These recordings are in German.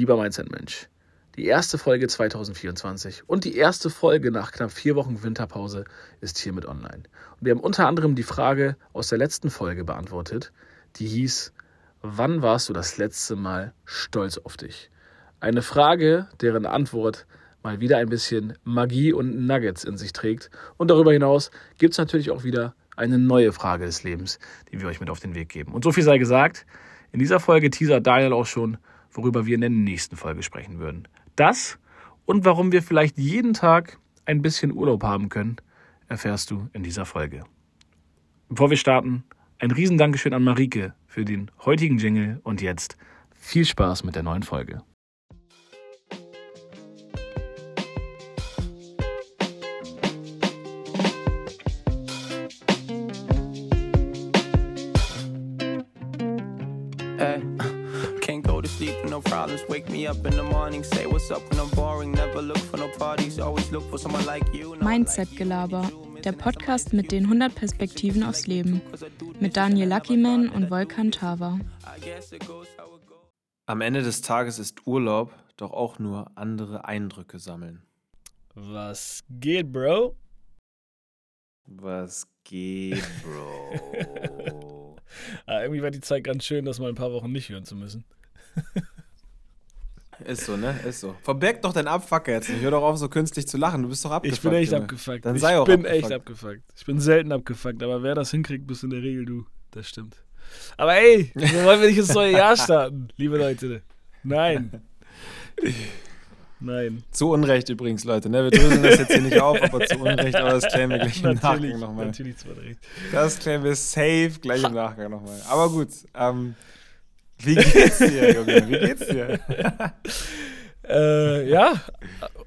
Lieber Mindset-Mensch, die erste Folge 2024 und die erste Folge nach knapp vier Wochen Winterpause ist hiermit online. Und wir haben unter anderem die Frage aus der letzten Folge beantwortet, die hieß, wann warst du das letzte Mal stolz auf dich? Eine Frage, deren Antwort mal wieder ein bisschen Magie und Nuggets in sich trägt. Und darüber hinaus gibt es natürlich auch wieder eine neue Frage des Lebens, die wir euch mit auf den Weg geben. Und so viel sei gesagt, in dieser Folge teasert Daniel auch schon, worüber wir in der nächsten Folge sprechen würden. Das und warum wir vielleicht jeden Tag ein bisschen Urlaub haben können, erfährst du in dieser Folge. Bevor wir starten, ein riesen Dankeschön an Marike für den heutigen Jingle und jetzt viel Spaß mit der neuen Folge. Problems. Wake me up in the morning, say what's up when I'm boring. Never look for no parties, always look for someone like you. Mindset-Gelaber, der Podcast mit den 100 Perspektiven aufs Leben. Mit Daniel Luckyman und Volkan Tava. Am Ende des Tages ist Urlaub doch auch nur andere Eindrücke sammeln. Was geht, Bro? Was geht, Bro? ah, irgendwie war die Zeit ganz schön, das mal ein paar Wochen nicht hören zu müssen. Ist so, ne? Ist so. Verberg doch deinen Abfuck jetzt nicht. Hör doch auf, so künstlich zu lachen. Du bist doch abgefuckt. Ich bin echt Junge. abgefuckt. Dann sei ich auch bin abgefuckt. echt abgefuckt. Ich bin selten abgefuckt, aber wer das hinkriegt, bist in der Regel du. Das stimmt. Aber ey, wir wollen wir nicht ins neue Jahr starten, liebe Leute. Nein. Nein. Zu Unrecht übrigens, Leute. Ne? Wir dröseln das jetzt hier nicht auf, aber zu Unrecht, aber das klären wir gleich im Nachgang nochmal. Natürlich zu Unrecht. Das klären wir safe gleich im Nachgang nochmal. Aber gut, ähm, wie geht's dir, Junge? Wie geht's dir? äh, ja,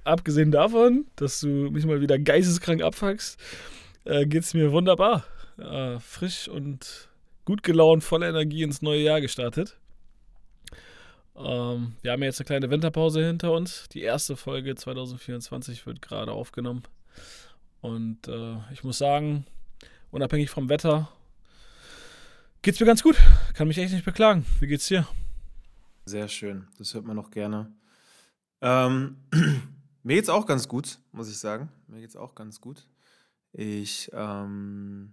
abgesehen davon, dass du mich mal wieder geisteskrank abfuckst, äh, geht's mir wunderbar. Äh, frisch und gut gelaunt, voller Energie ins neue Jahr gestartet. Ähm, wir haben jetzt eine kleine Winterpause hinter uns. Die erste Folge 2024 wird gerade aufgenommen. Und äh, ich muss sagen, unabhängig vom Wetter Geht's mir ganz gut. Kann mich echt nicht beklagen. Wie geht's dir? Sehr schön. Das hört man noch gerne. Ähm, mir geht's auch ganz gut, muss ich sagen. Mir geht's auch ganz gut. Ich ähm,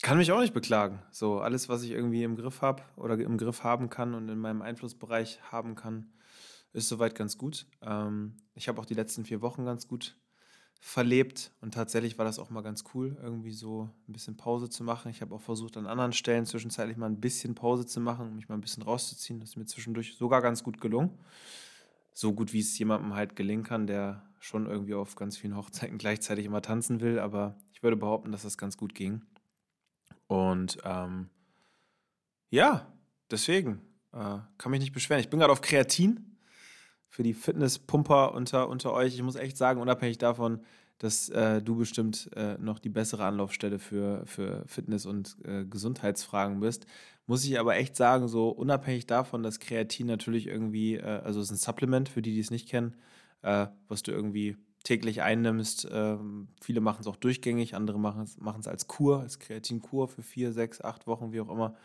kann mich auch nicht beklagen. So, alles, was ich irgendwie im Griff habe oder im Griff haben kann und in meinem Einflussbereich haben kann, ist soweit ganz gut. Ähm, ich habe auch die letzten vier Wochen ganz gut verlebt und tatsächlich war das auch mal ganz cool, irgendwie so ein bisschen Pause zu machen. Ich habe auch versucht, an anderen Stellen zwischenzeitlich mal ein bisschen Pause zu machen, mich mal ein bisschen rauszuziehen. Das ist mir zwischendurch sogar ganz gut gelungen. So gut, wie es jemandem halt gelingen kann, der schon irgendwie auf ganz vielen Hochzeiten gleichzeitig immer tanzen will. Aber ich würde behaupten, dass das ganz gut ging. Und ähm, ja, deswegen äh, kann mich nicht beschweren. Ich bin gerade auf Kreatin für die Fitnesspumper unter, unter euch. Ich muss echt sagen, unabhängig davon, dass äh, du bestimmt äh, noch die bessere Anlaufstelle für, für Fitness- und äh, Gesundheitsfragen bist, muss ich aber echt sagen, so unabhängig davon, dass Kreatin natürlich irgendwie, äh, also es ist ein Supplement für die, die es nicht kennen, äh, was du irgendwie täglich einnimmst. Ähm, viele machen es auch durchgängig, andere machen es als Kur, als Kreatinkur für vier, sechs, acht Wochen, wie auch immer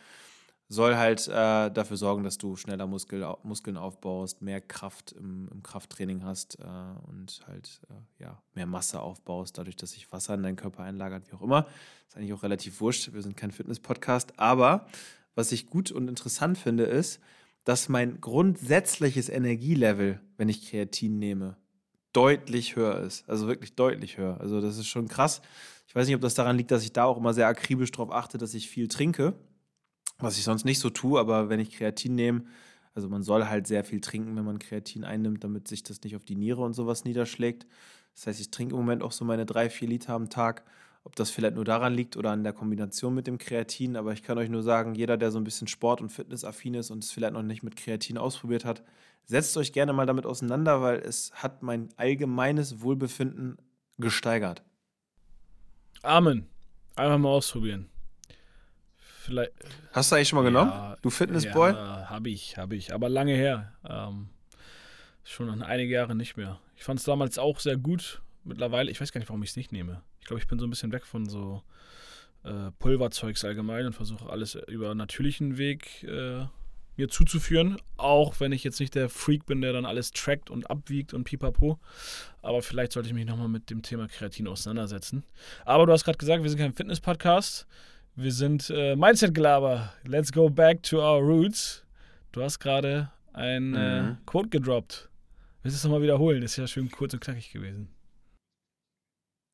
soll halt äh, dafür sorgen, dass du schneller Muskel, Muskeln aufbaust, mehr Kraft im, im Krafttraining hast äh, und halt äh, ja, mehr Masse aufbaust, dadurch, dass sich Wasser in deinen Körper einlagert, wie auch immer. Ist eigentlich auch relativ wurscht. Wir sind kein Fitness-Podcast. Aber was ich gut und interessant finde, ist, dass mein grundsätzliches Energielevel, wenn ich Kreatin nehme, deutlich höher ist. Also wirklich deutlich höher. Also das ist schon krass. Ich weiß nicht, ob das daran liegt, dass ich da auch immer sehr akribisch darauf achte, dass ich viel trinke was ich sonst nicht so tue, aber wenn ich Kreatin nehme, also man soll halt sehr viel trinken, wenn man Kreatin einnimmt, damit sich das nicht auf die Niere und sowas niederschlägt. Das heißt, ich trinke im Moment auch so meine drei, vier Liter am Tag. Ob das vielleicht nur daran liegt oder an der Kombination mit dem Kreatin, aber ich kann euch nur sagen, jeder, der so ein bisschen Sport- und Fitnessaffin ist und es vielleicht noch nicht mit Kreatin ausprobiert hat, setzt euch gerne mal damit auseinander, weil es hat mein allgemeines Wohlbefinden gesteigert. Amen. Einfach mal ausprobieren. Vielleicht, Hast du eigentlich schon mal genommen? Ja, du Fitnessboy? Ja, habe ich, habe ich. Aber lange her. Ähm, schon einige Jahre nicht mehr. Ich fand es damals auch sehr gut. Mittlerweile, ich weiß gar nicht, warum ich es nicht nehme. Ich glaube, ich bin so ein bisschen weg von so äh, Pulverzeugs allgemein und versuche alles über natürlichen Weg äh, mir mir zuzuführen, auch wenn ich jetzt nicht der Freak bin, der dann alles trackt und abwiegt und pipapo. Aber vielleicht sollte ich mich nochmal mit dem Thema Kreatin auseinandersetzen. Aber du hast gerade gesagt, wir sind kein Fitness-Podcast. Wir sind äh, Mindset-Gelaber. Let's go back to our roots. Du hast gerade ein äh, mhm. äh, Quote gedroppt. Willst du es nochmal wiederholen? Das ist ja schön kurz und knackig gewesen.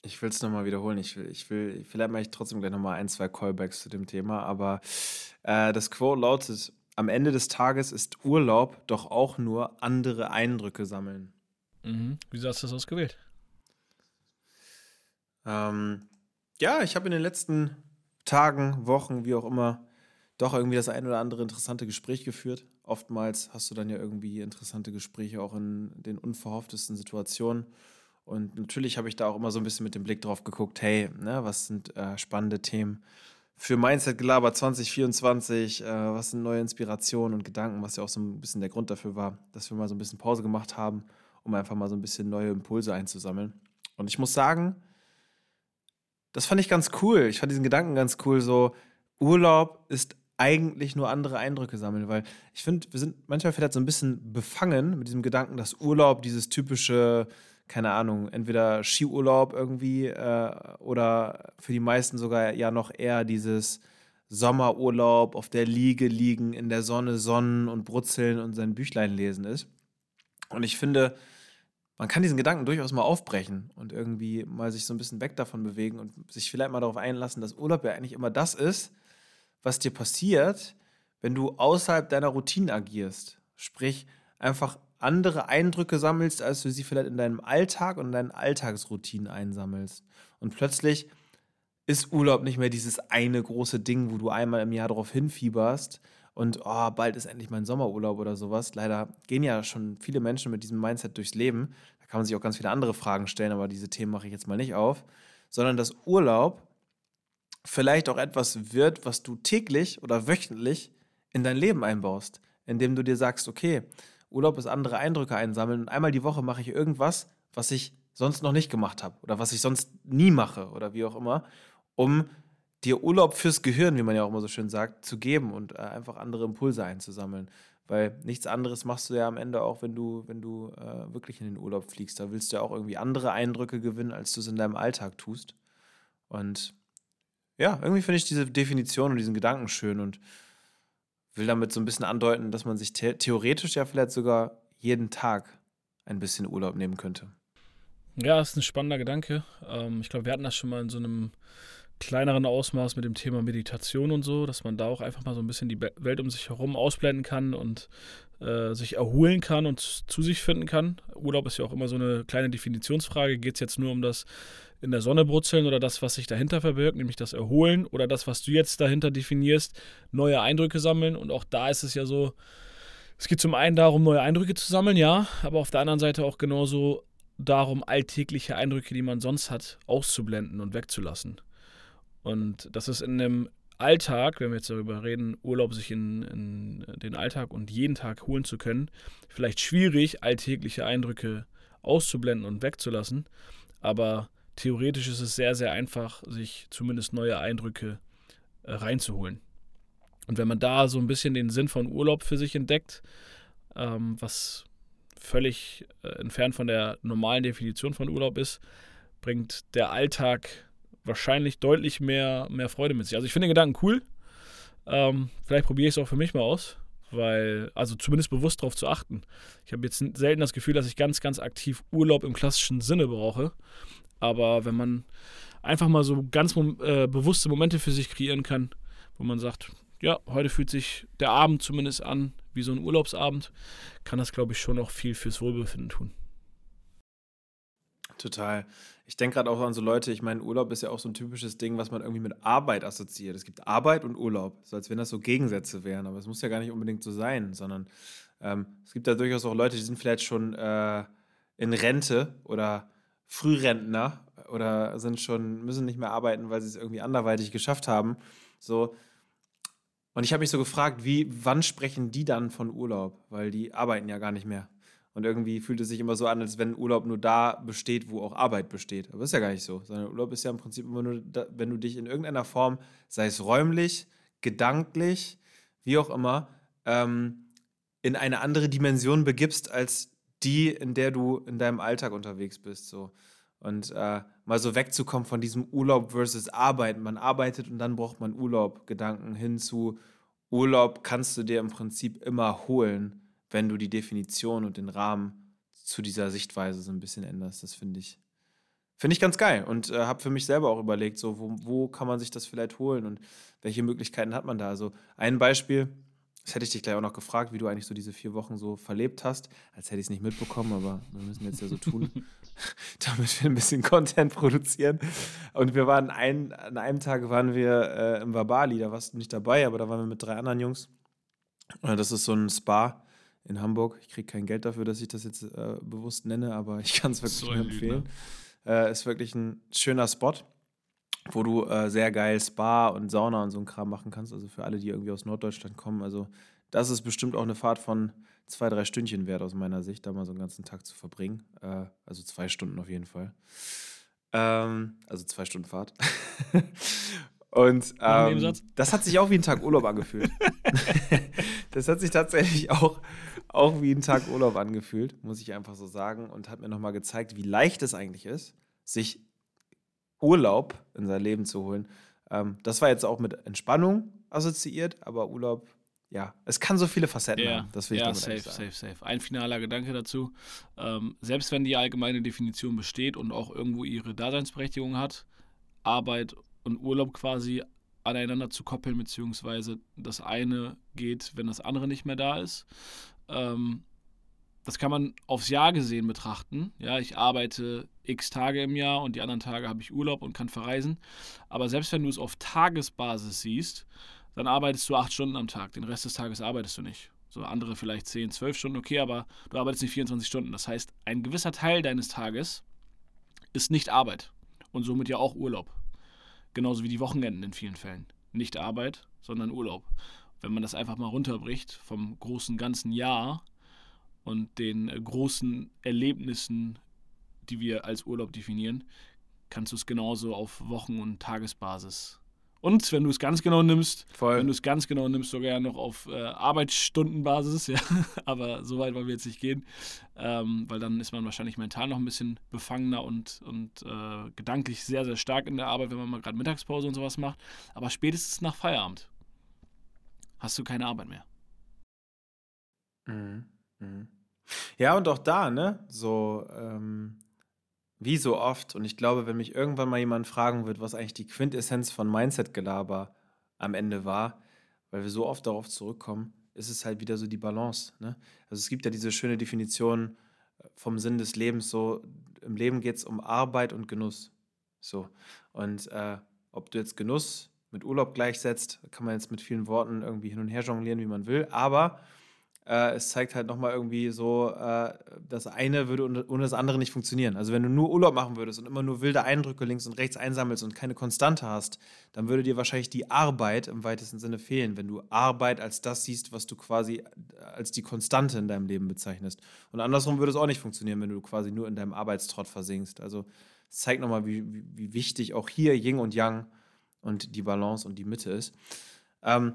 Ich will es nochmal wiederholen. Ich will, ich will, vielleicht mache ich trotzdem gleich nochmal ein, zwei Callbacks zu dem Thema. Aber äh, das Quote lautet: Am Ende des Tages ist Urlaub doch auch nur andere Eindrücke sammeln. Mhm. Wieso hast du das ausgewählt? Ähm, ja, ich habe in den letzten Tagen, Wochen, wie auch immer, doch irgendwie das ein oder andere interessante Gespräch geführt. Oftmals hast du dann ja irgendwie interessante Gespräche auch in den unverhofftesten Situationen. Und natürlich habe ich da auch immer so ein bisschen mit dem Blick drauf geguckt, hey, ne, was sind äh, spannende Themen für Mindset Gelaber 2024, äh, was sind neue Inspirationen und Gedanken, was ja auch so ein bisschen der Grund dafür war, dass wir mal so ein bisschen Pause gemacht haben, um einfach mal so ein bisschen neue Impulse einzusammeln. Und ich muss sagen, das fand ich ganz cool. Ich fand diesen Gedanken ganz cool, so Urlaub ist eigentlich nur andere Eindrücke sammeln, weil ich finde, wir sind manchmal vielleicht so ein bisschen befangen mit diesem Gedanken, dass Urlaub dieses typische keine Ahnung, entweder Skiurlaub irgendwie äh, oder für die meisten sogar ja noch eher dieses Sommerurlaub auf der Liege liegen, in der Sonne sonnen und brutzeln und sein Büchlein lesen ist. Und ich finde, man kann diesen Gedanken durchaus mal aufbrechen und irgendwie mal sich so ein bisschen weg davon bewegen und sich vielleicht mal darauf einlassen, dass Urlaub ja eigentlich immer das ist, was dir passiert, wenn du außerhalb deiner Routine agierst. Sprich, einfach andere Eindrücke sammelst, als du sie vielleicht in deinem Alltag und in deinen Alltagsroutinen einsammelst. Und plötzlich ist Urlaub nicht mehr dieses eine große Ding, wo du einmal im Jahr darauf hinfieberst und oh, bald ist endlich mein Sommerurlaub oder sowas. Leider gehen ja schon viele Menschen mit diesem Mindset durchs Leben. Da kann man sich auch ganz viele andere Fragen stellen, aber diese Themen mache ich jetzt mal nicht auf. Sondern dass Urlaub vielleicht auch etwas wird, was du täglich oder wöchentlich in dein Leben einbaust, indem du dir sagst, okay, Urlaub ist andere Eindrücke einsammeln und einmal die Woche mache ich irgendwas, was ich sonst noch nicht gemacht habe oder was ich sonst nie mache oder wie auch immer, um dir Urlaub fürs Gehirn, wie man ja auch immer so schön sagt, zu geben und äh, einfach andere Impulse einzusammeln. Weil nichts anderes machst du ja am Ende auch, wenn du, wenn du äh, wirklich in den Urlaub fliegst. Da willst du ja auch irgendwie andere Eindrücke gewinnen, als du es in deinem Alltag tust. Und ja, irgendwie finde ich diese Definition und diesen Gedanken schön und will damit so ein bisschen andeuten, dass man sich the theoretisch ja vielleicht sogar jeden Tag ein bisschen Urlaub nehmen könnte. Ja, das ist ein spannender Gedanke. Ähm, ich glaube, wir hatten das schon mal in so einem kleineren Ausmaß mit dem Thema Meditation und so, dass man da auch einfach mal so ein bisschen die Welt um sich herum ausblenden kann und äh, sich erholen kann und zu sich finden kann. Urlaub ist ja auch immer so eine kleine Definitionsfrage. Geht es jetzt nur um das in der Sonne brutzeln oder das, was sich dahinter verbirgt, nämlich das Erholen oder das, was du jetzt dahinter definierst, neue Eindrücke sammeln. Und auch da ist es ja so, es geht zum einen darum, neue Eindrücke zu sammeln, ja, aber auf der anderen Seite auch genauso darum, alltägliche Eindrücke, die man sonst hat, auszublenden und wegzulassen. Und das ist in einem Alltag, wenn wir jetzt darüber reden, Urlaub sich in, in den Alltag und jeden Tag holen zu können, vielleicht schwierig, alltägliche Eindrücke auszublenden und wegzulassen. Aber theoretisch ist es sehr, sehr einfach, sich zumindest neue Eindrücke äh, reinzuholen. Und wenn man da so ein bisschen den Sinn von Urlaub für sich entdeckt, ähm, was völlig äh, entfernt von der normalen Definition von Urlaub ist, bringt der Alltag wahrscheinlich deutlich mehr, mehr Freude mit sich. Also ich finde den Gedanken cool. Ähm, vielleicht probiere ich es auch für mich mal aus, weil, also zumindest bewusst darauf zu achten. Ich habe jetzt selten das Gefühl, dass ich ganz, ganz aktiv Urlaub im klassischen Sinne brauche. Aber wenn man einfach mal so ganz äh, bewusste Momente für sich kreieren kann, wo man sagt, ja, heute fühlt sich der Abend zumindest an wie so ein Urlaubsabend, kann das, glaube ich, schon auch viel fürs Wohlbefinden tun. Total. Ich denke gerade auch an so Leute, ich meine, Urlaub ist ja auch so ein typisches Ding, was man irgendwie mit Arbeit assoziiert. Es gibt Arbeit und Urlaub, so als wenn das so Gegensätze wären, aber es muss ja gar nicht unbedingt so sein, sondern ähm, es gibt da durchaus auch Leute, die sind vielleicht schon äh, in Rente oder Frührentner oder sind schon, müssen nicht mehr arbeiten, weil sie es irgendwie anderweitig geschafft haben. So. Und ich habe mich so gefragt, wie, wann sprechen die dann von Urlaub? Weil die arbeiten ja gar nicht mehr. Und irgendwie fühlt es sich immer so an, als wenn Urlaub nur da besteht, wo auch Arbeit besteht. Aber ist ja gar nicht so. Sondern Urlaub ist ja im Prinzip immer nur, da, wenn du dich in irgendeiner Form, sei es räumlich, gedanklich, wie auch immer, ähm, in eine andere Dimension begibst als die, in der du in deinem Alltag unterwegs bist. So. Und äh, mal so wegzukommen von diesem Urlaub versus Arbeiten. Man arbeitet und dann braucht man Urlaub. Gedanken hin zu Urlaub kannst du dir im Prinzip immer holen, wenn du die Definition und den Rahmen zu dieser Sichtweise so ein bisschen änderst. Das finde ich, finde ich ganz geil und äh, habe für mich selber auch überlegt, so wo, wo kann man sich das vielleicht holen und welche Möglichkeiten hat man da. Also ein Beispiel, das hätte ich dich gleich auch noch gefragt, wie du eigentlich so diese vier Wochen so verlebt hast, als hätte ich es nicht mitbekommen, aber wir müssen jetzt ja so tun, damit wir ein bisschen Content produzieren. Und wir waren ein, an einem Tag waren wir äh, im Wabali, da warst du nicht dabei, aber da waren wir mit drei anderen Jungs. Das ist so ein Spa in Hamburg. Ich kriege kein Geld dafür, dass ich das jetzt äh, bewusst nenne, aber ich kann es wirklich so nur empfehlen. Äh, ist wirklich ein schöner Spot wo du äh, sehr geil Spa und Sauna und so ein Kram machen kannst. Also für alle, die irgendwie aus Norddeutschland kommen. Also das ist bestimmt auch eine Fahrt von zwei, drei Stündchen wert aus meiner Sicht, da mal so einen ganzen Tag zu verbringen. Äh, also zwei Stunden auf jeden Fall. Ähm, also zwei Stunden Fahrt. und ähm, das hat sich auch wie ein Tag Urlaub angefühlt. das hat sich tatsächlich auch, auch wie ein Tag Urlaub angefühlt, muss ich einfach so sagen. Und hat mir nochmal gezeigt, wie leicht es eigentlich ist, sich Urlaub in sein Leben zu holen. Ähm, das war jetzt auch mit Entspannung assoziiert, aber Urlaub, ja, es kann so viele Facetten ja, haben. Das will ja, ich safe, safe, safe. Ein finaler Gedanke dazu. Ähm, selbst wenn die allgemeine Definition besteht und auch irgendwo ihre Daseinsberechtigung hat, Arbeit und Urlaub quasi aneinander zu koppeln, beziehungsweise das eine geht, wenn das andere nicht mehr da ist. Ähm, das kann man aufs Jahr gesehen betrachten. Ja, ich arbeite x Tage im Jahr und die anderen Tage habe ich Urlaub und kann verreisen. Aber selbst wenn du es auf Tagesbasis siehst, dann arbeitest du acht Stunden am Tag. Den Rest des Tages arbeitest du nicht. So andere vielleicht 10, 12 Stunden, okay, aber du arbeitest nicht 24 Stunden. Das heißt, ein gewisser Teil deines Tages ist nicht Arbeit und somit ja auch Urlaub. Genauso wie die Wochenenden in vielen Fällen. Nicht Arbeit, sondern Urlaub. Wenn man das einfach mal runterbricht vom großen ganzen Jahr, und den äh, großen Erlebnissen, die wir als Urlaub definieren, kannst du es genauso auf Wochen- und Tagesbasis. Und wenn du es ganz genau nimmst, Voll. wenn du es ganz genau nimmst, sogar noch auf äh, Arbeitsstundenbasis, ja, aber so weit wollen wir jetzt nicht gehen, ähm, weil dann ist man wahrscheinlich mental noch ein bisschen befangener und, und äh, gedanklich sehr, sehr stark in der Arbeit, wenn man mal gerade Mittagspause und sowas macht. Aber spätestens nach Feierabend hast du keine Arbeit mehr. Mhm. Mhm. Ja, und auch da, ne? So, ähm, wie so oft. Und ich glaube, wenn mich irgendwann mal jemand fragen wird, was eigentlich die Quintessenz von Mindset-Gelaber am Ende war, weil wir so oft darauf zurückkommen, ist es halt wieder so die Balance. Ne? Also es gibt ja diese schöne Definition äh, vom Sinn des Lebens, so im Leben geht es um Arbeit und Genuss. So. Und äh, ob du jetzt Genuss mit Urlaub gleichsetzt, kann man jetzt mit vielen Worten irgendwie hin und her jonglieren, wie man will. Aber äh, es zeigt halt nochmal irgendwie so, äh, das eine würde ohne das andere nicht funktionieren. Also wenn du nur Urlaub machen würdest und immer nur wilde Eindrücke links und rechts einsammelst und keine Konstante hast, dann würde dir wahrscheinlich die Arbeit im weitesten Sinne fehlen, wenn du Arbeit als das siehst, was du quasi äh, als die Konstante in deinem Leben bezeichnest. Und andersrum würde es auch nicht funktionieren, wenn du quasi nur in deinem Arbeitstrott versinkst. Also es zeigt nochmal, wie, wie, wichtig auch hier Yin und Yang und die Balance und die Mitte ist. Ähm,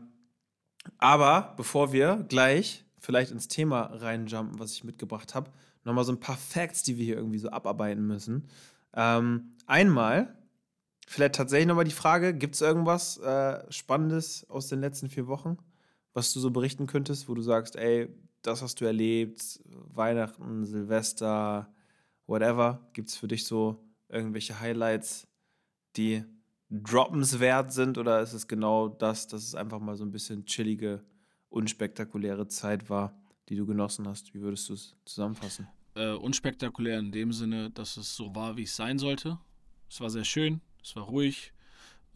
aber bevor wir gleich vielleicht ins Thema reinjumpen, was ich mitgebracht habe. Nochmal so ein paar Facts, die wir hier irgendwie so abarbeiten müssen. Ähm, einmal, vielleicht tatsächlich nochmal die Frage: Gibt es irgendwas äh, Spannendes aus den letzten vier Wochen, was du so berichten könntest, wo du sagst, ey, das hast du erlebt, Weihnachten, Silvester, whatever? Gibt es für dich so irgendwelche Highlights, die droppenswert sind oder ist es genau das, dass es einfach mal so ein bisschen chillige unspektakuläre Zeit war, die du genossen hast? Wie würdest du es zusammenfassen? Äh, unspektakulär in dem Sinne, dass es so war, wie es sein sollte. Es war sehr schön, es war ruhig,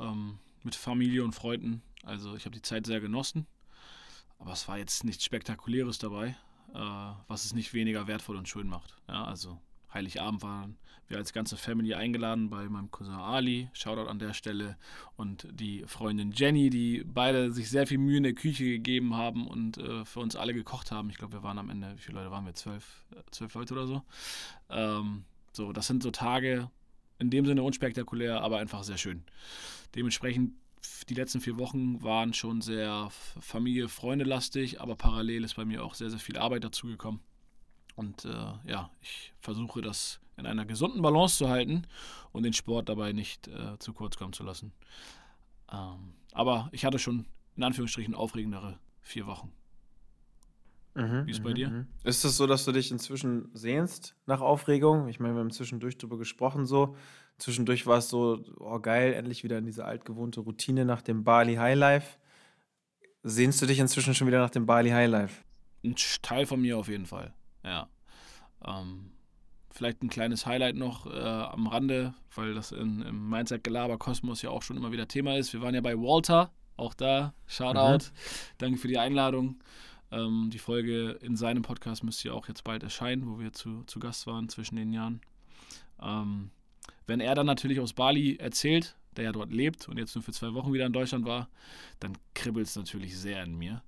ähm, mit Familie und Freunden. Also ich habe die Zeit sehr genossen. Aber es war jetzt nichts Spektakuläres dabei, äh, was es nicht weniger wertvoll und schön macht. Ja, also Heiligabend waren wir als ganze Family eingeladen bei meinem Cousin Ali, Shoutout an der Stelle, und die Freundin Jenny, die beide sich sehr viel Mühe in der Küche gegeben haben und äh, für uns alle gekocht haben. Ich glaube, wir waren am Ende, wie viele Leute waren wir? Zwölf, zwölf Leute oder so. Ähm, so, das sind so Tage, in dem Sinne unspektakulär, aber einfach sehr schön. Dementsprechend die letzten vier Wochen waren schon sehr Familie, Freunde lastig, aber parallel ist bei mir auch sehr, sehr viel Arbeit dazugekommen. Und äh, ja, ich versuche das in einer gesunden Balance zu halten und den Sport dabei nicht äh, zu kurz kommen zu lassen. Ähm, aber ich hatte schon in Anführungsstrichen aufregendere vier Wochen. Mhm, Wie ist es bei mhm, dir? Mhm. Ist es so, dass du dich inzwischen sehnst nach Aufregung? Ich meine, wir haben zwischendurch darüber gesprochen so. Zwischendurch war es so, oh geil, endlich wieder in diese altgewohnte Routine nach dem Bali Highlife. Sehnst du dich inzwischen schon wieder nach dem Bali Highlife? Ein Teil von mir auf jeden Fall, ja. Ähm, vielleicht ein kleines Highlight noch äh, am Rande, weil das in, im Mindset Gelaber Kosmos ja auch schon immer wieder Thema ist. Wir waren ja bei Walter, auch da, Shoutout. Mhm. Danke für die Einladung. Ähm, die Folge in seinem Podcast müsste ja auch jetzt bald erscheinen, wo wir zu, zu Gast waren zwischen den Jahren. Ähm, wenn er dann natürlich aus Bali erzählt, der ja dort lebt und jetzt nur für zwei Wochen wieder in Deutschland war, dann kribbelt es natürlich sehr in mir.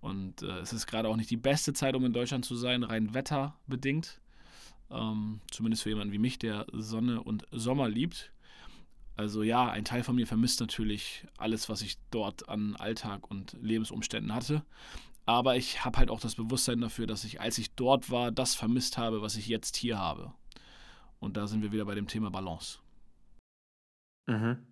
Und äh, es ist gerade auch nicht die beste Zeit, um in Deutschland zu sein, rein wetterbedingt. Ähm, zumindest für jemanden wie mich, der Sonne und Sommer liebt. Also ja, ein Teil von mir vermisst natürlich alles, was ich dort an Alltag und Lebensumständen hatte. Aber ich habe halt auch das Bewusstsein dafür, dass ich, als ich dort war, das vermisst habe, was ich jetzt hier habe. Und da sind wir wieder bei dem Thema Balance. Mhm.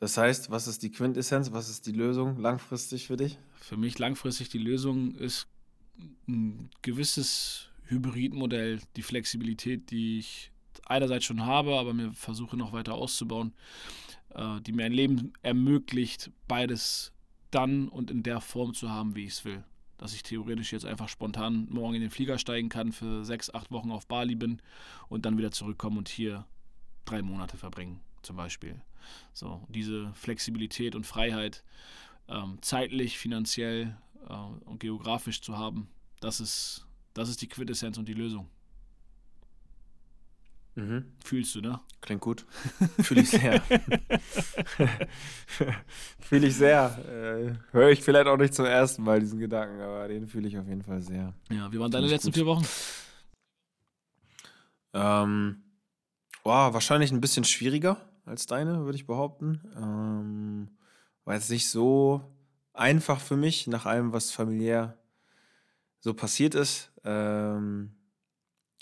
Das heißt, was ist die Quintessenz, was ist die Lösung langfristig für dich? Für mich langfristig die Lösung ist ein gewisses Hybridmodell, die Flexibilität, die ich einerseits schon habe, aber mir versuche noch weiter auszubauen, äh, die mir ein Leben ermöglicht, beides dann und in der Form zu haben, wie ich es will dass ich theoretisch jetzt einfach spontan morgen in den Flieger steigen kann, für sechs, acht Wochen auf Bali bin und dann wieder zurückkommen und hier drei Monate verbringen, zum Beispiel. So, diese Flexibilität und Freiheit, ähm, zeitlich, finanziell äh, und geografisch zu haben, das ist, das ist die Quintessenz und die Lösung. Mhm. Fühlst du, ne? Klingt gut. Fühle ich sehr. fühle ich sehr. Äh, Höre ich vielleicht auch nicht zum ersten Mal diesen Gedanken, aber den fühle ich auf jeden Fall sehr. Ja, wie waren deine letzten gut. vier Wochen? Ähm, oh, wahrscheinlich ein bisschen schwieriger als deine, würde ich behaupten. Ähm, war jetzt nicht so einfach für mich, nach allem, was familiär so passiert ist. Ähm,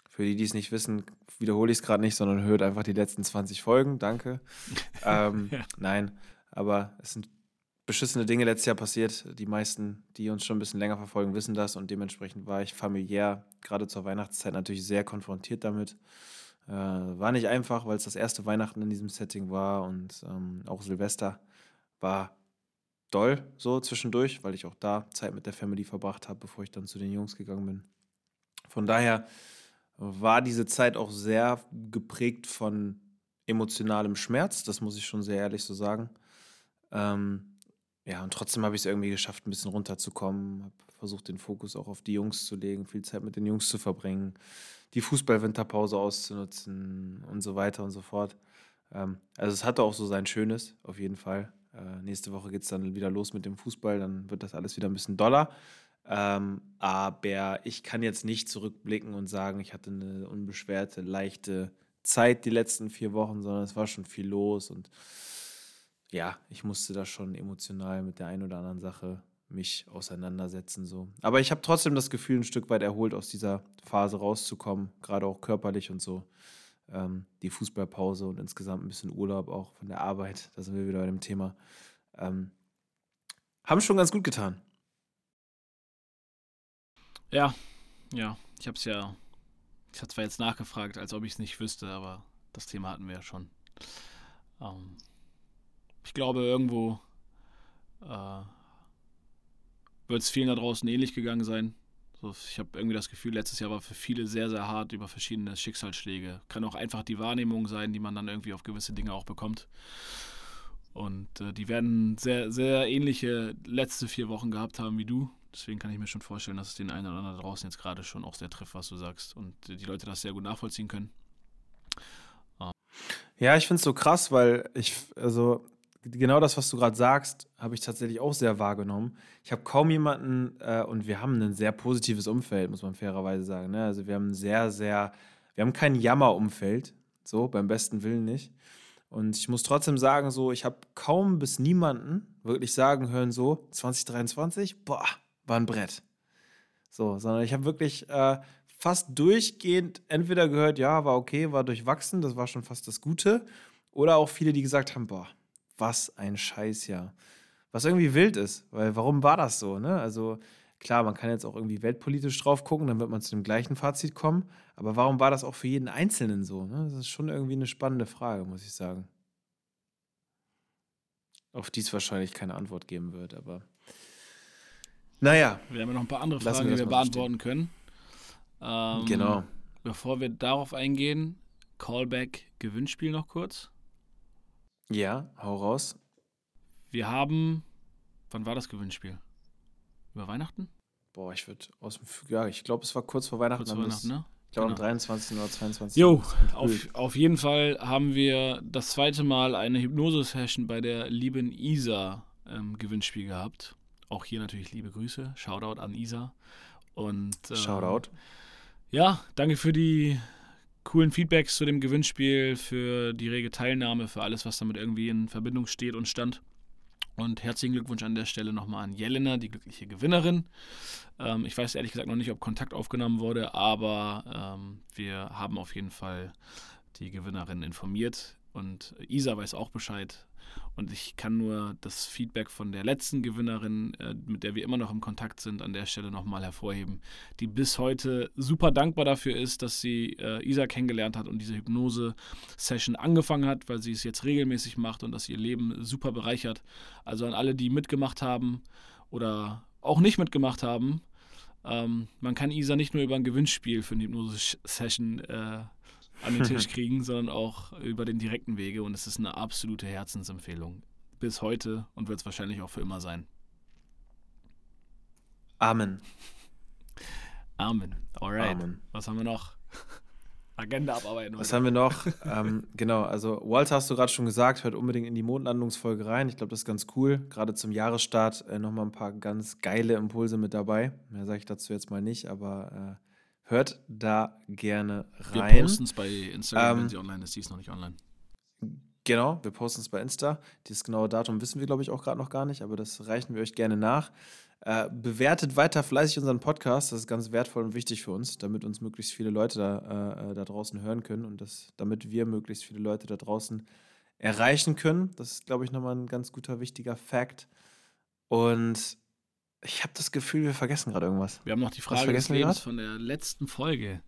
für die, die es nicht wissen, wiederhole ich es gerade nicht, sondern hört einfach die letzten 20 Folgen. Danke. ähm, ja. Nein, aber es sind beschissene Dinge letztes Jahr passiert. Die meisten, die uns schon ein bisschen länger verfolgen, wissen das und dementsprechend war ich familiär gerade zur Weihnachtszeit natürlich sehr konfrontiert damit. Äh, war nicht einfach, weil es das erste Weihnachten in diesem Setting war und ähm, auch Silvester war doll so zwischendurch, weil ich auch da Zeit mit der Family verbracht habe, bevor ich dann zu den Jungs gegangen bin. Von daher war diese Zeit auch sehr geprägt von emotionalem Schmerz, das muss ich schon sehr ehrlich so sagen. Ähm, ja, und trotzdem habe ich es irgendwie geschafft, ein bisschen runterzukommen, habe versucht, den Fokus auch auf die Jungs zu legen, viel Zeit mit den Jungs zu verbringen, die Fußballwinterpause auszunutzen und so weiter und so fort. Ähm, also es hatte auch so sein Schönes, auf jeden Fall. Äh, nächste Woche geht es dann wieder los mit dem Fußball, dann wird das alles wieder ein bisschen doller. Ähm, aber ich kann jetzt nicht zurückblicken und sagen, ich hatte eine unbeschwerte, leichte Zeit die letzten vier Wochen, sondern es war schon viel los und ja, ich musste da schon emotional mit der einen oder anderen Sache mich auseinandersetzen. So. Aber ich habe trotzdem das Gefühl, ein Stück weit erholt aus dieser Phase rauszukommen, gerade auch körperlich und so. Ähm, die Fußballpause und insgesamt ein bisschen Urlaub auch von der Arbeit, da sind wir wieder bei dem Thema, ähm, haben schon ganz gut getan. Ja, ja. Ich habe es ja. Ich habe zwar jetzt nachgefragt, als ob ich es nicht wüsste, aber das Thema hatten wir ja schon. Ähm, ich glaube, irgendwo äh, wird es vielen da draußen ähnlich gegangen sein. Ich habe irgendwie das Gefühl, letztes Jahr war für viele sehr, sehr hart über verschiedene Schicksalsschläge. Kann auch einfach die Wahrnehmung sein, die man dann irgendwie auf gewisse Dinge auch bekommt. Und äh, die werden sehr, sehr ähnliche letzte vier Wochen gehabt haben wie du. Deswegen kann ich mir schon vorstellen, dass es den einen oder anderen da draußen jetzt gerade schon auch sehr trifft, was du sagst. Und die Leute das sehr gut nachvollziehen können. Ja, ich finde es so krass, weil ich, also genau das, was du gerade sagst, habe ich tatsächlich auch sehr wahrgenommen. Ich habe kaum jemanden, äh, und wir haben ein sehr positives Umfeld, muss man fairerweise sagen. Ne? Also wir haben ein sehr, sehr, wir haben kein Jammerumfeld, so beim besten Willen nicht. Und ich muss trotzdem sagen, so, ich habe kaum bis niemanden wirklich sagen hören, so, 2023, boah, war ein Brett. So, sondern ich habe wirklich äh, fast durchgehend entweder gehört, ja, war okay, war durchwachsen, das war schon fast das Gute. Oder auch viele, die gesagt haben, boah, was ein Scheißjahr. Was irgendwie wild ist, weil warum war das so, ne? Also, klar, man kann jetzt auch irgendwie weltpolitisch drauf gucken, dann wird man zu dem gleichen Fazit kommen. Aber warum war das auch für jeden Einzelnen so? Ne? Das ist schon irgendwie eine spannende Frage, muss ich sagen. Auf die es wahrscheinlich keine Antwort geben wird, aber. Naja. Wir haben ja noch ein paar andere Fragen, wir die wir beantworten können. Ähm, genau. Bevor wir darauf eingehen, Callback Gewinnspiel noch kurz. Ja, hau raus. Wir haben. Wann war das Gewinnspiel? Über Weihnachten? Boah, ich würde aus dem. Ja, ich glaube, es war kurz vor Weihnachten. Kurz vor Weihnachten, ne? Ich glaube, genau. am 23. oder 22. Jo, auf, auf jeden Fall haben wir das zweite Mal eine Hypnose-Session bei der lieben Isa ähm, Gewinnspiel gehabt. Auch hier natürlich liebe Grüße. Shoutout an Isa. Und, ähm, Shoutout. Ja, danke für die coolen Feedbacks zu dem Gewinnspiel, für die rege Teilnahme, für alles, was damit irgendwie in Verbindung steht und stand. Und herzlichen Glückwunsch an der Stelle nochmal an Jelena, die glückliche Gewinnerin. Ähm, ich weiß ehrlich gesagt noch nicht, ob Kontakt aufgenommen wurde, aber ähm, wir haben auf jeden Fall die Gewinnerin informiert. Und Isa weiß auch Bescheid. Und ich kann nur das Feedback von der letzten Gewinnerin, äh, mit der wir immer noch im Kontakt sind, an der Stelle nochmal hervorheben, die bis heute super dankbar dafür ist, dass sie äh, Isa kennengelernt hat und diese Hypnose-Session angefangen hat, weil sie es jetzt regelmäßig macht und dass ihr Leben super bereichert. Also an alle, die mitgemacht haben oder auch nicht mitgemacht haben, ähm, man kann Isa nicht nur über ein Gewinnspiel für eine Hypnose-Session äh, an den Tisch kriegen, sondern auch über den direkten Wege. Und es ist eine absolute Herzensempfehlung. Bis heute und wird es wahrscheinlich auch für immer sein. Amen. Amen. Alright. Amen. Was haben wir noch? Agenda abarbeiten. Was haben wir noch? ähm, genau, also Walter hast du gerade schon gesagt, hört unbedingt in die Mondlandungsfolge rein. Ich glaube, das ist ganz cool. Gerade zum Jahresstart äh, nochmal ein paar ganz geile Impulse mit dabei. Mehr sage ich dazu jetzt mal nicht, aber äh, Hört da gerne rein. Wir posten es bei Instagram, ähm, wenn sie online ist. Die ist noch nicht online. Genau, wir posten es bei Insta. Das genaue Datum wissen wir, glaube ich, auch gerade noch gar nicht, aber das reichen wir euch gerne nach. Äh, bewertet weiter fleißig unseren Podcast. Das ist ganz wertvoll und wichtig für uns, damit uns möglichst viele Leute da, äh, da draußen hören können und das, damit wir möglichst viele Leute da draußen erreichen können. Das ist, glaube ich, nochmal ein ganz guter, wichtiger Fakt. Und ich habe das Gefühl, wir vergessen gerade irgendwas. Wir haben noch die Frage des Lebens von der letzten Folge.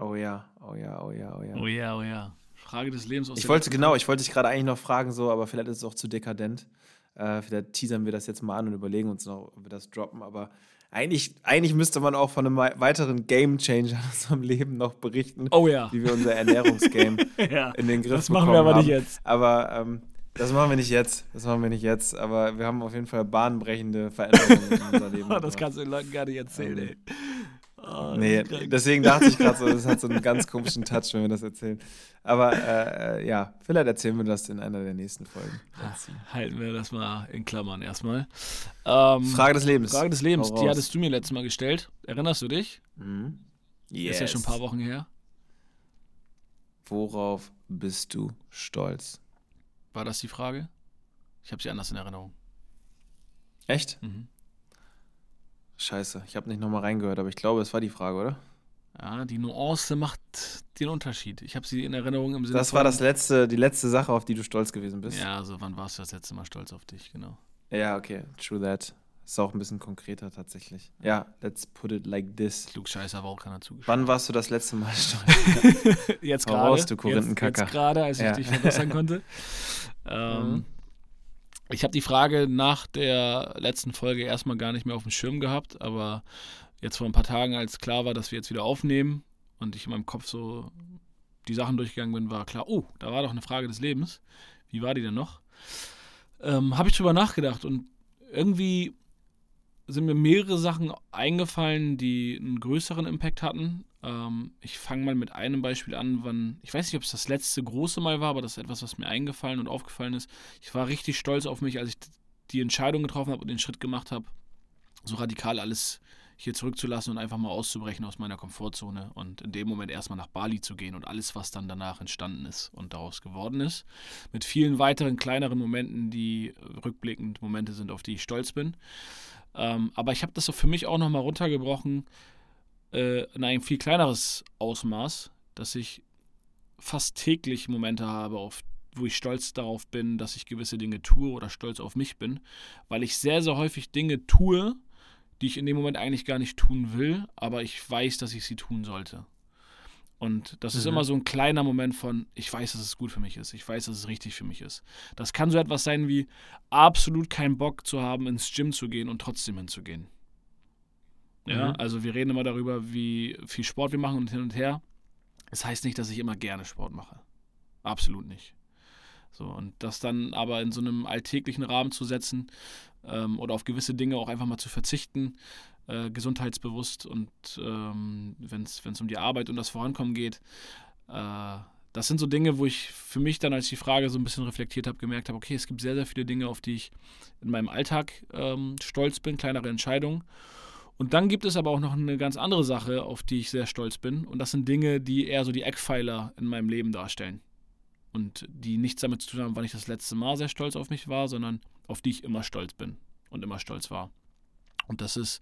Oh ja, oh ja, oh ja, oh ja. Oh ja, oh ja. Frage des Lebens aus Ich wollte, genau, ich wollte dich gerade eigentlich noch fragen, so, aber vielleicht ist es auch zu dekadent. Äh, vielleicht teasern wir das jetzt mal an und überlegen uns noch, ob wir das droppen. Aber eigentlich, eigentlich müsste man auch von einem weiteren Game Changer in unserem Leben noch berichten. Oh ja. Wie wir unser Ernährungsgame ja, in den Griff Das machen wir aber haben. nicht jetzt. Aber ähm, das machen wir nicht jetzt. Das machen wir nicht jetzt. Aber wir haben auf jeden Fall bahnbrechende Veränderungen in unser Leben. das kannst du den Leuten gar nicht erzählen, ey. Oh, nee, deswegen dachte ich gerade so, das hat so einen ganz komischen Touch, wenn wir das erzählen. Aber äh, ja, vielleicht erzählen wir das in einer der nächsten Folgen. Halten wir das mal in Klammern erstmal. Ähm, Frage des Lebens. Frage des Lebens, die hattest du mir letztes Mal gestellt. Erinnerst du dich? Mhm. Yes. Ist ja schon ein paar Wochen her. Worauf bist du stolz? War das die Frage? Ich habe sie anders in Erinnerung. Echt? Mhm. Scheiße, ich habe nicht nochmal reingehört, aber ich glaube, es war die Frage, oder? Ja, die Nuance macht den Unterschied. Ich habe sie in Erinnerung im Sinne Das war das letzte, die letzte Sache, auf die du stolz gewesen bist. Ja, also wann warst du das letzte Mal stolz auf dich, genau. Ja, okay, true that. Ist auch ein bisschen konkreter tatsächlich. Ja, let's put it like this. Klugscheißer aber auch keiner zugeschaut. Wann warst du das letzte Mal stolz? jetzt gerade. du Korinthenkacker. Jetzt, jetzt gerade, als ja. ich dich verbessern konnte. Ähm, mhm. Ich habe die Frage nach der letzten Folge erstmal gar nicht mehr auf dem Schirm gehabt, aber jetzt vor ein paar Tagen, als klar war, dass wir jetzt wieder aufnehmen und ich in meinem Kopf so die Sachen durchgegangen bin, war klar, oh, da war doch eine Frage des Lebens. Wie war die denn noch? Ähm, habe ich drüber nachgedacht und irgendwie sind mir mehrere Sachen eingefallen, die einen größeren Impact hatten. Ähm, ich fange mal mit einem Beispiel an, wann, ich weiß nicht, ob es das letzte große Mal war, aber das ist etwas, was mir eingefallen und aufgefallen ist. Ich war richtig stolz auf mich, als ich die Entscheidung getroffen habe und den Schritt gemacht habe, so radikal alles hier zurückzulassen und einfach mal auszubrechen aus meiner Komfortzone und in dem Moment erstmal nach Bali zu gehen und alles, was dann danach entstanden ist und daraus geworden ist. Mit vielen weiteren kleineren Momenten, die rückblickend Momente sind, auf die ich stolz bin. Ähm, aber ich habe das so für mich auch nochmal runtergebrochen äh, in ein viel kleineres Ausmaß, dass ich fast täglich Momente habe, auf wo ich stolz darauf bin, dass ich gewisse Dinge tue oder stolz auf mich bin, weil ich sehr, sehr häufig Dinge tue, die ich in dem Moment eigentlich gar nicht tun will, aber ich weiß, dass ich sie tun sollte. Und das mhm. ist immer so ein kleiner Moment von, ich weiß, dass es gut für mich ist, ich weiß, dass es richtig für mich ist. Das kann so etwas sein wie absolut keinen Bock zu haben, ins Gym zu gehen und trotzdem hinzugehen. Ja, mhm. also wir reden immer darüber, wie viel Sport wir machen und hin und her. Das heißt nicht, dass ich immer gerne Sport mache. Absolut nicht. So, und das dann aber in so einem alltäglichen Rahmen zu setzen ähm, oder auf gewisse Dinge auch einfach mal zu verzichten, äh, gesundheitsbewusst und ähm, wenn es um die Arbeit und das Vorankommen geht, äh, das sind so Dinge, wo ich für mich dann, als ich die Frage so ein bisschen reflektiert habe, gemerkt habe, okay, es gibt sehr, sehr viele Dinge, auf die ich in meinem Alltag ähm, stolz bin, kleinere Entscheidungen. Und dann gibt es aber auch noch eine ganz andere Sache, auf die ich sehr stolz bin. Und das sind Dinge, die eher so die Eckpfeiler in meinem Leben darstellen und die nichts damit zu tun haben, wann ich das letzte Mal sehr stolz auf mich war, sondern auf die ich immer stolz bin und immer stolz war. Und das ist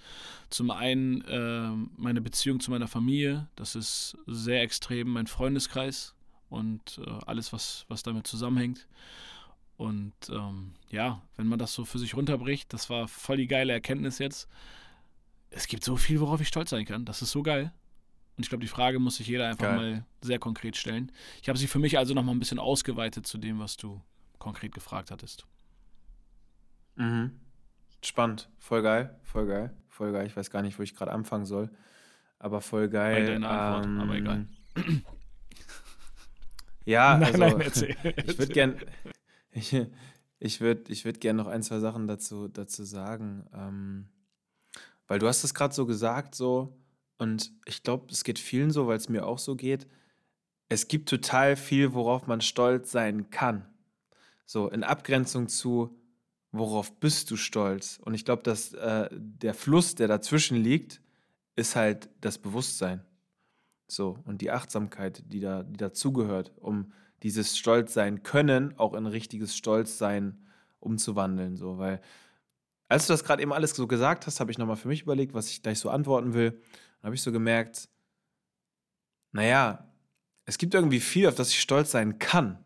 zum einen äh, meine Beziehung zu meiner Familie, das ist sehr extrem mein Freundeskreis und äh, alles, was, was damit zusammenhängt. Und ähm, ja, wenn man das so für sich runterbricht, das war voll die geile Erkenntnis jetzt. Es gibt so viel, worauf ich stolz sein kann. Das ist so geil. Und ich glaube, die Frage muss sich jeder einfach Geil. mal sehr konkret stellen. Ich habe sie für mich also noch mal ein bisschen ausgeweitet zu dem, was du konkret gefragt hattest. Mhm. Spannend. Voll geil. Voll geil. Voll geil. Ich weiß gar nicht, wo ich gerade anfangen soll. Aber voll geil. Bei deiner Antwort, ähm, aber egal. ja, nein, also, nein, erzähl, ich würde gern, ich, ich würde ich würd gern noch ein, zwei Sachen dazu, dazu sagen. Ähm, weil du hast es gerade so gesagt, so, und ich glaube, es geht vielen so, weil es mir auch so geht. Es gibt total viel, worauf man stolz sein kann. So in Abgrenzung zu, worauf bist du stolz? Und ich glaube, dass äh, der Fluss, der dazwischen liegt, ist halt das Bewusstsein. So, und die Achtsamkeit, die, da, die dazugehört, um dieses Stolzsein können auch in richtiges Stolzsein umzuwandeln. So, weil, als du das gerade eben alles so gesagt hast, habe ich nochmal für mich überlegt, was ich gleich so antworten will habe ich so gemerkt, naja, es gibt irgendwie viel, auf das ich stolz sein kann.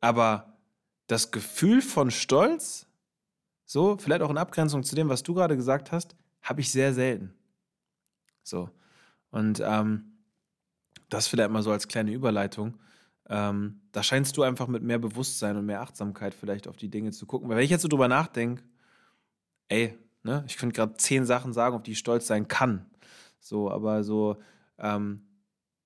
Aber das Gefühl von Stolz, so, vielleicht auch in Abgrenzung zu dem, was du gerade gesagt hast, habe ich sehr selten. So. Und ähm, das vielleicht mal so als kleine Überleitung. Ähm, da scheinst du einfach mit mehr Bewusstsein und mehr Achtsamkeit vielleicht auf die Dinge zu gucken. Weil wenn ich jetzt so drüber nachdenke, ey, ne, ich könnte gerade zehn Sachen sagen, auf die ich stolz sein kann. So, aber so, ähm,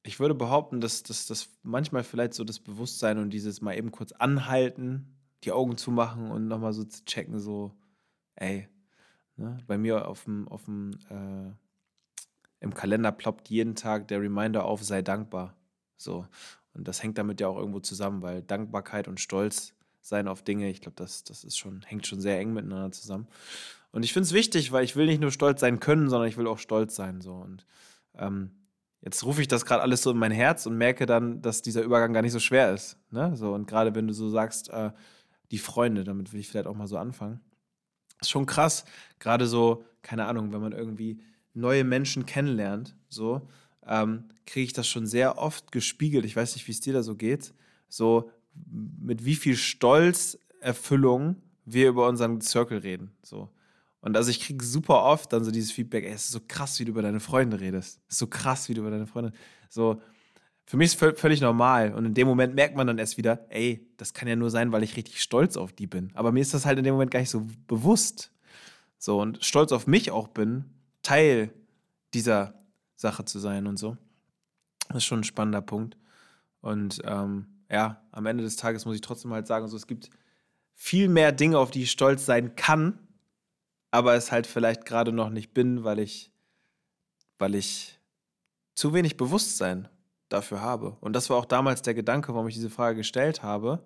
ich würde behaupten, dass das manchmal vielleicht so das Bewusstsein und dieses mal eben kurz anhalten, die Augen zu machen und nochmal so zu checken, so, ey, ne? bei mir auf dem, auf dem, äh, im Kalender ploppt jeden Tag der Reminder auf, sei dankbar. So. Und das hängt damit ja auch irgendwo zusammen, weil Dankbarkeit und Stolz sein auf Dinge, ich glaube, das, das ist schon, hängt schon sehr eng miteinander zusammen. Und ich finde es wichtig, weil ich will nicht nur stolz sein können, sondern ich will auch stolz sein. So. Und ähm, jetzt rufe ich das gerade alles so in mein Herz und merke dann, dass dieser Übergang gar nicht so schwer ist. Ne? So, und gerade wenn du so sagst, äh, die Freunde, damit will ich vielleicht auch mal so anfangen. Ist schon krass, gerade so, keine Ahnung, wenn man irgendwie neue Menschen kennenlernt, so, ähm, kriege ich das schon sehr oft gespiegelt. Ich weiß nicht, wie es dir da so geht. So, mit wie viel Stolz, Erfüllung wir über unseren Circle reden. So. Und also ich kriege super oft dann so dieses Feedback, ey, es ist so krass, wie du über deine Freunde redest. Es ist so krass, wie du über deine Freunde. So, für mich ist es völlig normal. Und in dem Moment merkt man dann erst wieder, ey, das kann ja nur sein, weil ich richtig stolz auf die bin. Aber mir ist das halt in dem Moment gar nicht so bewusst. So, und stolz auf mich auch bin, Teil dieser Sache zu sein und so. Das ist schon ein spannender Punkt. Und ähm, ja, am Ende des Tages muss ich trotzdem halt sagen, so, es gibt viel mehr Dinge, auf die ich stolz sein kann, aber es halt vielleicht gerade noch nicht bin, weil ich, weil ich zu wenig Bewusstsein dafür habe. Und das war auch damals der Gedanke, warum ich diese Frage gestellt habe.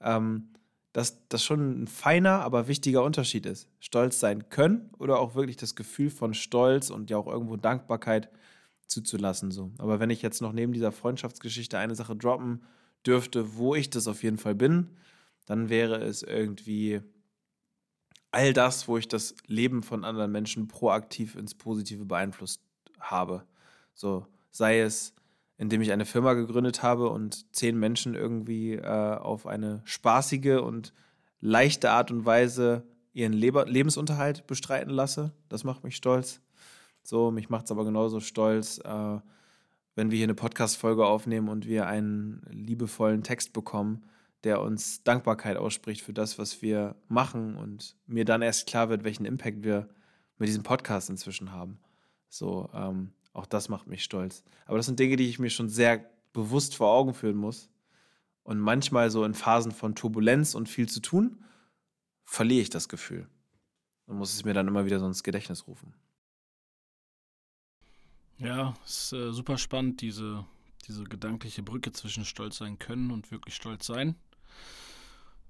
Ähm, dass das schon ein feiner, aber wichtiger Unterschied ist. Stolz sein können oder auch wirklich das Gefühl von Stolz und ja auch irgendwo Dankbarkeit zuzulassen. So. Aber wenn ich jetzt noch neben dieser Freundschaftsgeschichte eine Sache droppen dürfte, wo ich das auf jeden Fall bin, dann wäre es irgendwie all das, wo ich das Leben von anderen Menschen proaktiv ins Positive beeinflusst habe. So sei es, indem ich eine Firma gegründet habe und zehn Menschen irgendwie äh, auf eine spaßige und leichte Art und Weise ihren Leber Lebensunterhalt bestreiten lasse. Das macht mich stolz. So, mich macht es aber genauso stolz, äh, wenn wir hier eine Podcast-Folge aufnehmen und wir einen liebevollen Text bekommen, der uns Dankbarkeit ausspricht für das, was wir machen und mir dann erst klar wird, welchen Impact wir mit diesem Podcast inzwischen haben. So, ähm, auch das macht mich stolz. Aber das sind Dinge, die ich mir schon sehr bewusst vor Augen führen muss. Und manchmal so in Phasen von Turbulenz und viel zu tun, verliere ich das Gefühl. Und muss es mir dann immer wieder so ins Gedächtnis rufen. Ja, ist äh, super spannend, diese, diese gedankliche Brücke zwischen stolz sein können und wirklich stolz sein.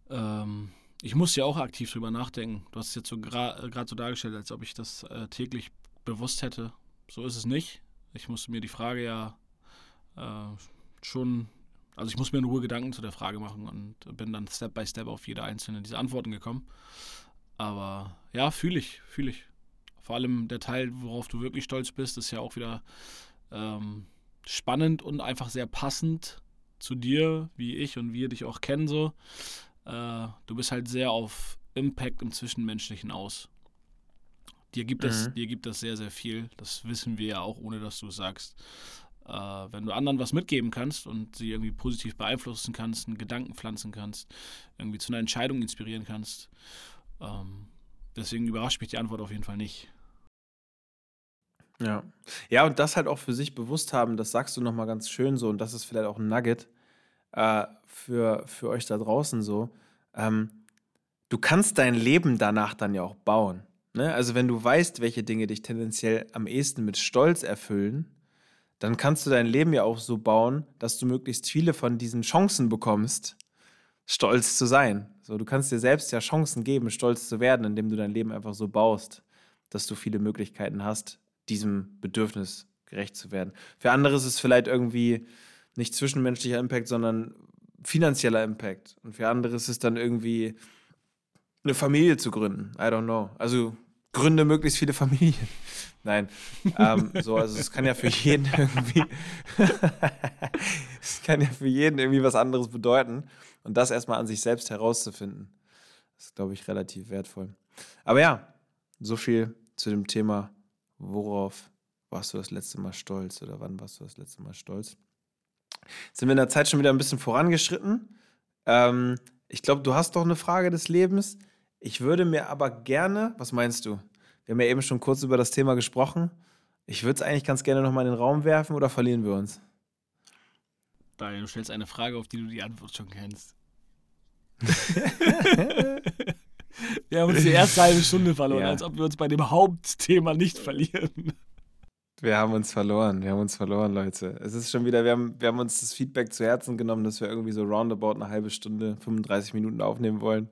Ähm, ich muss ja auch aktiv drüber nachdenken. Du hast es jetzt so gerade gra so dargestellt, als ob ich das äh, täglich bewusst hätte. So ist es nicht. Ich musste mir die Frage ja äh, schon, also ich muss mir in Ruhe Gedanken zu der Frage machen und bin dann Step by Step auf jede einzelne dieser Antworten gekommen. Aber ja, fühle ich, fühle ich. Vor allem der Teil, worauf du wirklich stolz bist, ist ja auch wieder ähm, spannend und einfach sehr passend zu dir, wie ich und wir dich auch kennen so. Äh, du bist halt sehr auf Impact im Zwischenmenschlichen aus. Dir gibt, das, mhm. dir gibt das sehr, sehr viel. Das wissen wir ja auch, ohne dass du es sagst. Äh, wenn du anderen was mitgeben kannst und sie irgendwie positiv beeinflussen kannst, einen Gedanken pflanzen kannst, irgendwie zu einer Entscheidung inspirieren kannst. Ähm, deswegen überrascht mich die Antwort auf jeden Fall nicht. Ja. Ja, und das halt auch für sich bewusst haben, das sagst du nochmal ganz schön so, und das ist vielleicht auch ein Nugget äh, für, für euch da draußen so. Ähm, du kannst dein Leben danach dann ja auch bauen. Ne? Also, wenn du weißt, welche Dinge dich tendenziell am ehesten mit Stolz erfüllen, dann kannst du dein Leben ja auch so bauen, dass du möglichst viele von diesen Chancen bekommst, stolz zu sein. So, du kannst dir selbst ja Chancen geben, stolz zu werden, indem du dein Leben einfach so baust, dass du viele Möglichkeiten hast, diesem Bedürfnis gerecht zu werden. Für andere ist es vielleicht irgendwie nicht zwischenmenschlicher Impact, sondern finanzieller Impact. Und für andere ist es dann irgendwie eine Familie zu gründen. I don't know. Also gründe möglichst viele Familien. Nein. ähm, so, also es kann ja für jeden irgendwie, es kann ja für jeden irgendwie was anderes bedeuten. Und das erstmal an sich selbst herauszufinden, ist, glaube ich, relativ wertvoll. Aber ja, so viel zu dem Thema worauf warst du das letzte Mal stolz oder wann warst du das letzte Mal stolz? Sind wir in der Zeit schon wieder ein bisschen vorangeschritten? Ähm, ich glaube, du hast doch eine Frage des Lebens. Ich würde mir aber gerne, was meinst du? Wir haben ja eben schon kurz über das Thema gesprochen. Ich würde es eigentlich ganz gerne nochmal in den Raum werfen oder verlieren wir uns? Daniel, du stellst eine Frage, auf die du die Antwort schon kennst. Wir haben uns die erste halbe Stunde verloren, ja. als ob wir uns bei dem Hauptthema nicht verlieren. Wir haben uns verloren, wir haben uns verloren, Leute. Es ist schon wieder, wir haben, wir haben uns das Feedback zu Herzen genommen, dass wir irgendwie so roundabout eine halbe Stunde, 35 Minuten aufnehmen wollen.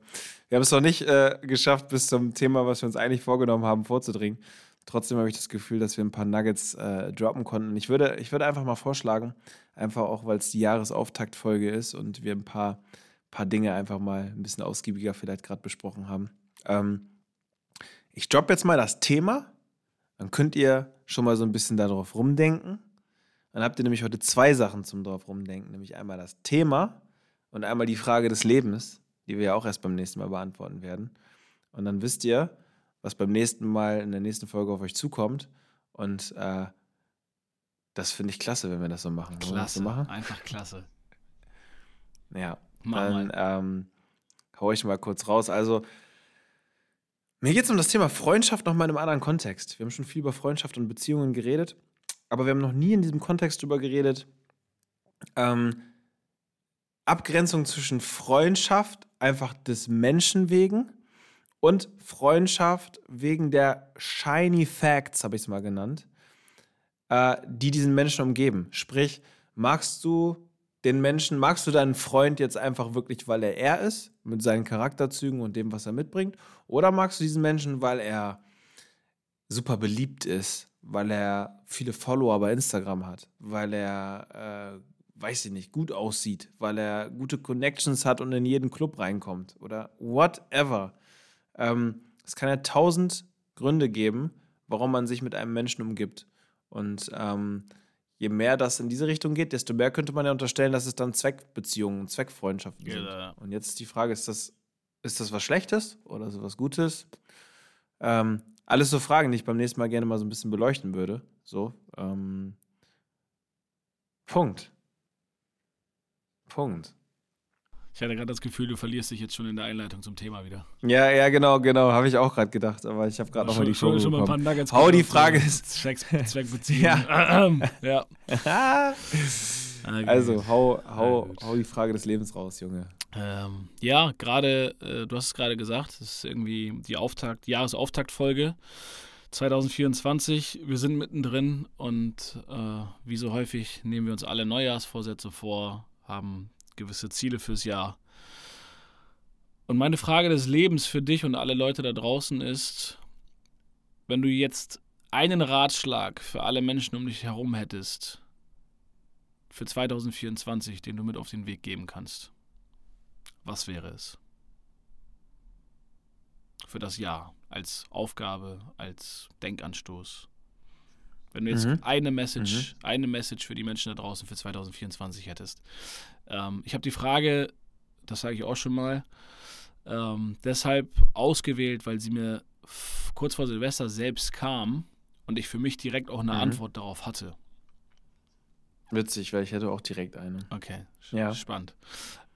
Wir haben es noch nicht äh, geschafft, bis zum Thema, was wir uns eigentlich vorgenommen haben, vorzudringen. Trotzdem habe ich das Gefühl, dass wir ein paar Nuggets äh, droppen konnten. Ich würde, ich würde einfach mal vorschlagen, einfach auch, weil es die Jahresauftaktfolge ist und wir ein paar paar Dinge einfach mal ein bisschen ausgiebiger vielleicht gerade besprochen haben. Ähm, ich droppe jetzt mal das Thema, dann könnt ihr schon mal so ein bisschen darauf rumdenken. Dann habt ihr nämlich heute zwei Sachen zum drauf rumdenken, nämlich einmal das Thema und einmal die Frage des Lebens, die wir ja auch erst beim nächsten Mal beantworten werden. Und dann wisst ihr, was beim nächsten Mal in der nächsten Folge auf euch zukommt. Und äh, das finde ich klasse, wenn wir das so machen. Klasse, so machen? einfach klasse. Ja, dann ähm, hau ich mal kurz raus. Also, mir geht es um das Thema Freundschaft nochmal in einem anderen Kontext. Wir haben schon viel über Freundschaft und Beziehungen geredet, aber wir haben noch nie in diesem Kontext darüber geredet. Ähm, Abgrenzung zwischen Freundschaft, einfach des Menschen wegen, und Freundschaft wegen der Shiny Facts, habe ich es mal genannt, äh, die diesen Menschen umgeben. Sprich, magst du den Menschen, magst du deinen Freund jetzt einfach wirklich, weil er er ist, mit seinen Charakterzügen und dem, was er mitbringt? Oder magst du diesen Menschen, weil er super beliebt ist, weil er viele Follower bei Instagram hat, weil er, äh, weiß ich nicht, gut aussieht, weil er gute Connections hat und in jeden Club reinkommt oder whatever. Ähm, es kann ja tausend Gründe geben, warum man sich mit einem Menschen umgibt. Und ähm, je mehr das in diese Richtung geht, desto mehr könnte man ja unterstellen, dass es dann Zweckbeziehungen, Zweckfreundschaften sind. Ja. Und jetzt ist die Frage, ist das, ist das was Schlechtes oder ist das was Gutes? Ähm, alles so Fragen, die ich beim nächsten Mal gerne mal so ein bisschen beleuchten würde. So. Ähm, Punkt. Punkt. Ich hatte gerade das Gefühl, du verlierst dich jetzt schon in der Einleitung zum Thema wieder. Ja, ja, genau, genau. Habe ich auch gerade gedacht. Aber ich habe gerade nochmal die Frage. schon mal ein paar Nuggets Hau die Frage ist. Zweckbeziehung. ja. ja. also, hau, hau, hau die Frage des Lebens raus, Junge. Ähm, ja, gerade, äh, du hast es gerade gesagt, das ist irgendwie die Auftakt, Jahresauftaktfolge 2024. Wir sind mittendrin und äh, wie so häufig nehmen wir uns alle Neujahrsvorsätze vor, haben gewisse Ziele fürs Jahr. Und meine Frage des Lebens für dich und alle Leute da draußen ist, wenn du jetzt einen Ratschlag für alle Menschen um dich herum hättest, für 2024, den du mit auf den Weg geben kannst, was wäre es? Für das Jahr, als Aufgabe, als Denkanstoß. Wenn du jetzt mhm. eine Message, mhm. eine Message für die Menschen da draußen für 2024 hättest. Ähm, ich habe die Frage, das sage ich auch schon mal, ähm, deshalb ausgewählt, weil sie mir kurz vor Silvester selbst kam und ich für mich direkt auch eine mhm. Antwort darauf hatte. Witzig, weil ich hätte auch direkt eine. Okay, ja. spannend.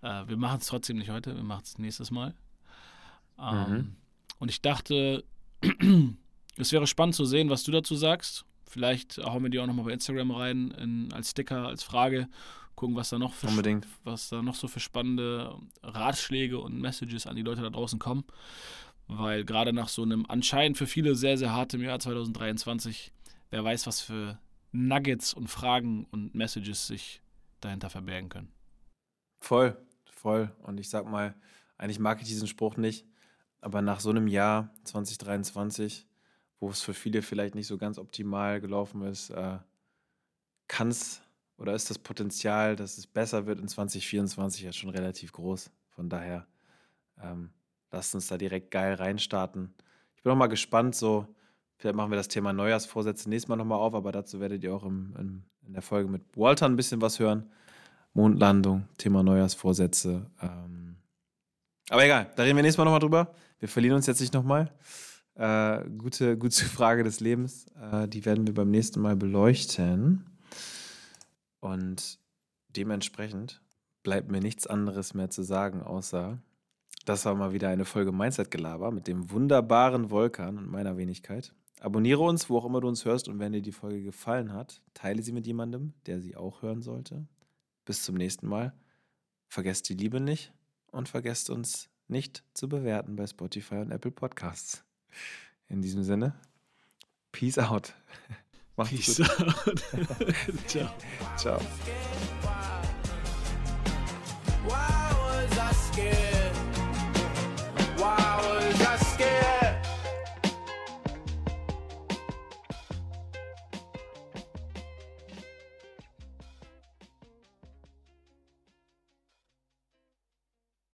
Äh, wir machen es trotzdem nicht heute, wir machen es nächstes Mal. Ähm, mhm. Und ich dachte, es wäre spannend zu sehen, was du dazu sagst. Vielleicht hauen wir die auch nochmal bei Instagram rein in, als Sticker, als Frage. Gucken, was da noch für Unbedingt. was da noch so für spannende Ratschläge und Messages an die Leute da draußen kommen. Weil gerade nach so einem anscheinend für viele sehr, sehr hartem Jahr 2023, wer weiß, was für Nuggets und Fragen und Messages sich dahinter verbergen können. Voll, voll. Und ich sag mal, eigentlich mag ich diesen Spruch nicht, aber nach so einem Jahr 2023, wo es für viele vielleicht nicht so ganz optimal gelaufen ist, äh, kann es oder ist das Potenzial, dass es besser wird in 2024 ja schon relativ groß. Von daher ähm, lasst uns da direkt geil reinstarten. Ich bin auch mal gespannt, so Vielleicht machen wir das Thema Neujahrsvorsätze nächstes Mal nochmal auf, aber dazu werdet ihr auch im, im, in der Folge mit Walter ein bisschen was hören. Mondlandung, Thema Neujahrsvorsätze. Ähm. Aber egal, da reden wir nächstes Mal nochmal drüber. Wir verlieren uns jetzt nicht nochmal. Äh, gute, gute Frage des Lebens. Äh, die werden wir beim nächsten Mal beleuchten. Und dementsprechend bleibt mir nichts anderes mehr zu sagen, außer das war mal wieder eine Folge Mindset-Gelaber mit dem wunderbaren Volkan und meiner Wenigkeit. Abonniere uns, wo auch immer du uns hörst und wenn dir die Folge gefallen hat, teile sie mit jemandem, der sie auch hören sollte. Bis zum nächsten Mal. Vergesst die Liebe nicht und vergesst uns nicht zu bewerten bei Spotify und Apple Podcasts. In diesem Sinne, Peace out. Macht's Peace gut. out. Ciao. Ciao.